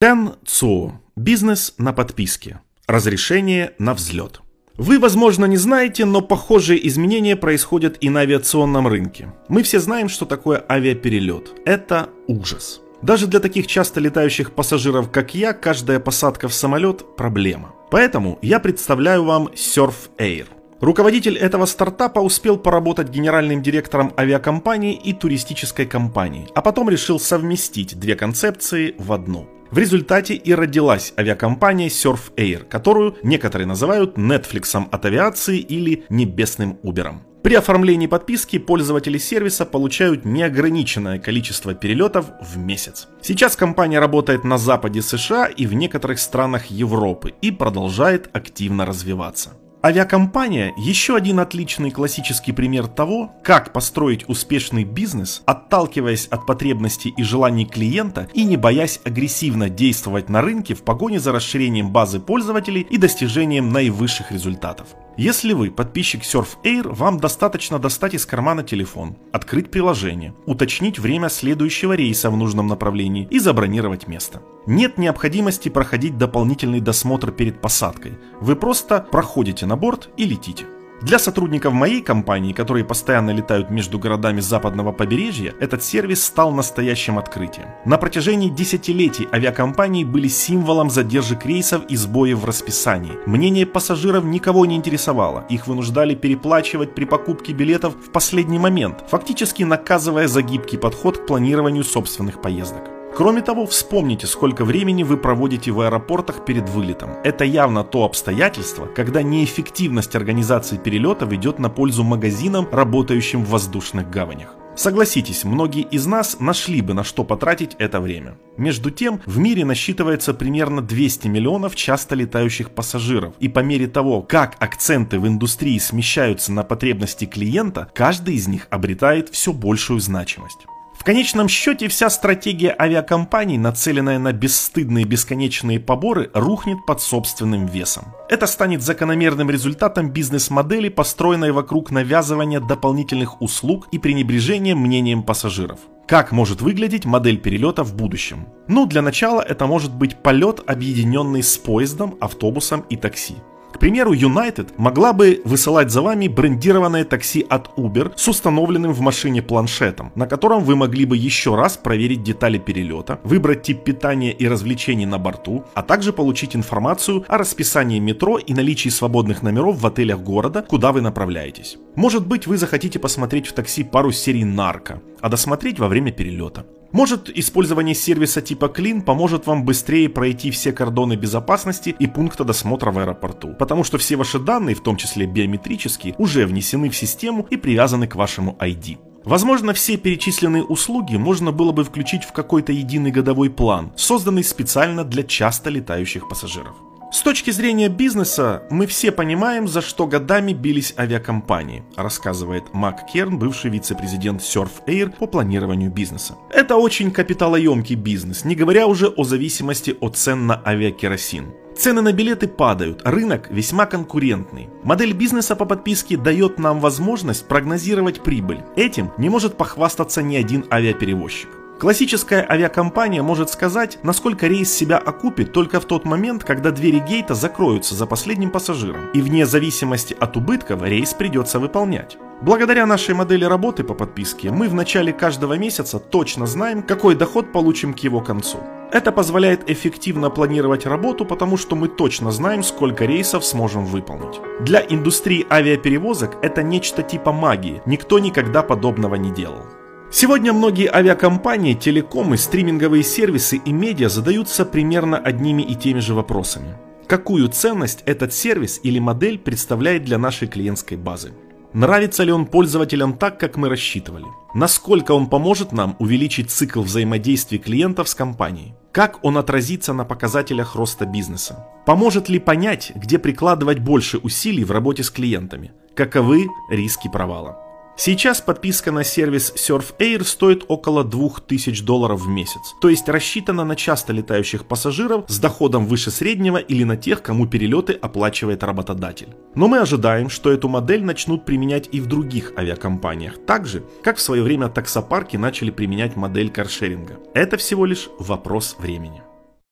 Тен Цо. Бизнес на подписке. Разрешение на взлет. Вы, возможно, не знаете, но похожие изменения происходят и на авиационном рынке. Мы все знаем, что такое авиаперелет. Это ужас. Даже для таких часто летающих пассажиров, как я, каждая посадка в самолет – проблема. Поэтому я представляю вам Surf Air. Руководитель этого стартапа успел поработать генеральным директором авиакомпании и туристической компании, а потом решил совместить две концепции в одну – в результате и родилась авиакомпания Surf Air, которую некоторые называют Netflix от авиации или небесным Uber. При оформлении подписки пользователи сервиса получают неограниченное количество перелетов в месяц. Сейчас компания работает на западе США и в некоторых странах Европы и продолжает активно развиваться. Авиакомпания – еще один отличный классический пример того, как построить успешный бизнес, отталкиваясь от потребностей и желаний клиента и не боясь агрессивно действовать на рынке в погоне за расширением базы пользователей и достижением наивысших результатов. Если вы подписчик Surf Air, вам достаточно достать из кармана телефон, открыть приложение, уточнить время следующего рейса в нужном направлении и забронировать место. Нет необходимости проходить дополнительный досмотр перед посадкой. Вы просто проходите на борт и летите. Для сотрудников моей компании, которые постоянно летают между городами западного побережья, этот сервис стал настоящим открытием. На протяжении десятилетий авиакомпании были символом задержек рейсов и сбоев в расписании. Мнение пассажиров никого не интересовало, их вынуждали переплачивать при покупке билетов в последний момент, фактически наказывая за гибкий подход к планированию собственных поездок. Кроме того, вспомните, сколько времени вы проводите в аэропортах перед вылетом. Это явно то обстоятельство, когда неэффективность организации перелетов идет на пользу магазинам, работающим в воздушных гаванях. Согласитесь, многие из нас нашли бы на что потратить это время. Между тем, в мире насчитывается примерно 200 миллионов часто летающих пассажиров, и по мере того, как акценты в индустрии смещаются на потребности клиента, каждый из них обретает все большую значимость. В конечном счете вся стратегия авиакомпаний, нацеленная на бесстыдные бесконечные поборы, рухнет под собственным весом. Это станет закономерным результатом бизнес-модели, построенной вокруг навязывания дополнительных услуг и пренебрежения мнением пассажиров. Как может выглядеть модель перелета в будущем? Ну, для начала это может быть полет, объединенный с поездом, автобусом и такси. К примеру, United могла бы высылать за вами брендированное такси от Uber с установленным в машине планшетом, на котором вы могли бы еще раз проверить детали перелета, выбрать тип питания и развлечений на борту, а также получить информацию о расписании метро и наличии свободных номеров в отелях города, куда вы направляетесь. Может быть, вы захотите посмотреть в такси пару серий «Нарко», а досмотреть во время перелета. Может, использование сервиса типа Clean поможет вам быстрее пройти все кордоны безопасности и пункта досмотра в аэропорту, потому что все ваши данные, в том числе биометрические, уже внесены в систему и привязаны к вашему ID. Возможно, все перечисленные услуги можно было бы включить в какой-то единый годовой план, созданный специально для часто летающих пассажиров. С точки зрения бизнеса, мы все понимаем, за что годами бились авиакомпании, рассказывает Мак Керн, бывший вице-президент Surf Air по планированию бизнеса. Это очень капиталоемкий бизнес, не говоря уже о зависимости от цен на авиакеросин. Цены на билеты падают, рынок весьма конкурентный. Модель бизнеса по подписке дает нам возможность прогнозировать прибыль. Этим не может похвастаться ни один авиаперевозчик. Классическая авиакомпания может сказать, насколько рейс себя окупит только в тот момент, когда двери гейта закроются за последним пассажиром, и вне зависимости от убытков рейс придется выполнять. Благодаря нашей модели работы по подписке мы в начале каждого месяца точно знаем, какой доход получим к его концу. Это позволяет эффективно планировать работу, потому что мы точно знаем, сколько рейсов сможем выполнить. Для индустрии авиаперевозок это нечто типа магии, никто никогда подобного не делал. Сегодня многие авиакомпании, телекомы, стриминговые сервисы и медиа задаются примерно одними и теми же вопросами. Какую ценность этот сервис или модель представляет для нашей клиентской базы? Нравится ли он пользователям так, как мы рассчитывали? Насколько он поможет нам увеличить цикл взаимодействия клиентов с компанией? Как он отразится на показателях роста бизнеса? Поможет ли понять, где прикладывать больше усилий в работе с клиентами? Каковы риски провала? Сейчас подписка на сервис Surf Air стоит около 2000 долларов в месяц, то есть рассчитана на часто летающих пассажиров с доходом выше среднего или на тех, кому перелеты оплачивает работодатель. Но мы ожидаем, что эту модель начнут применять и в других авиакомпаниях, так же, как в свое время таксопарки начали применять модель каршеринга. Это всего лишь вопрос времени.